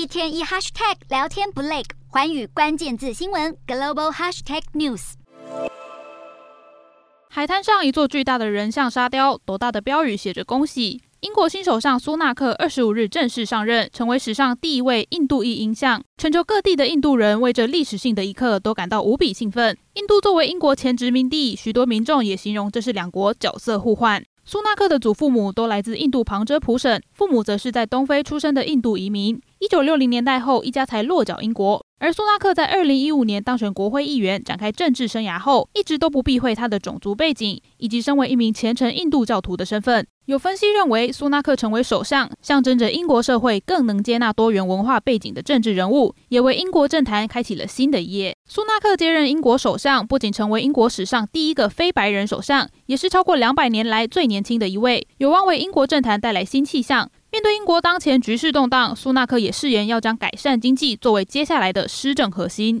一天一 hashtag 聊天不累，寰宇关键字新闻 global hashtag news。海滩上一座巨大的人像沙雕，斗大的标语写着“恭喜”。英国新首相苏纳克二十五日正式上任，成为史上第一位印度裔英相。全球各地的印度人为这历史性的一刻都感到无比兴奋。印度作为英国前殖民地，许多民众也形容这是两国角色互换。苏纳克的祖父母都来自印度旁遮普省，父母则是在东非出生的印度移民。一九六零年代后，一家才落脚英国。而苏纳克在二零一五年当选国会议员，展开政治生涯后，一直都不避讳他的种族背景以及身为一名虔诚印度教徒的身份。有分析认为，苏纳克成为首相，象征着英国社会更能接纳多元文化背景的政治人物，也为英国政坛开启了新的一页。苏纳克接任英国首相，不仅成为英国史上第一个非白人首相，也是超过两百年来最年轻的一位，有望为英国政坛带来新气象。面对英国当前局势动荡，苏纳克也誓言要将改善经济作为接下来的施政核心。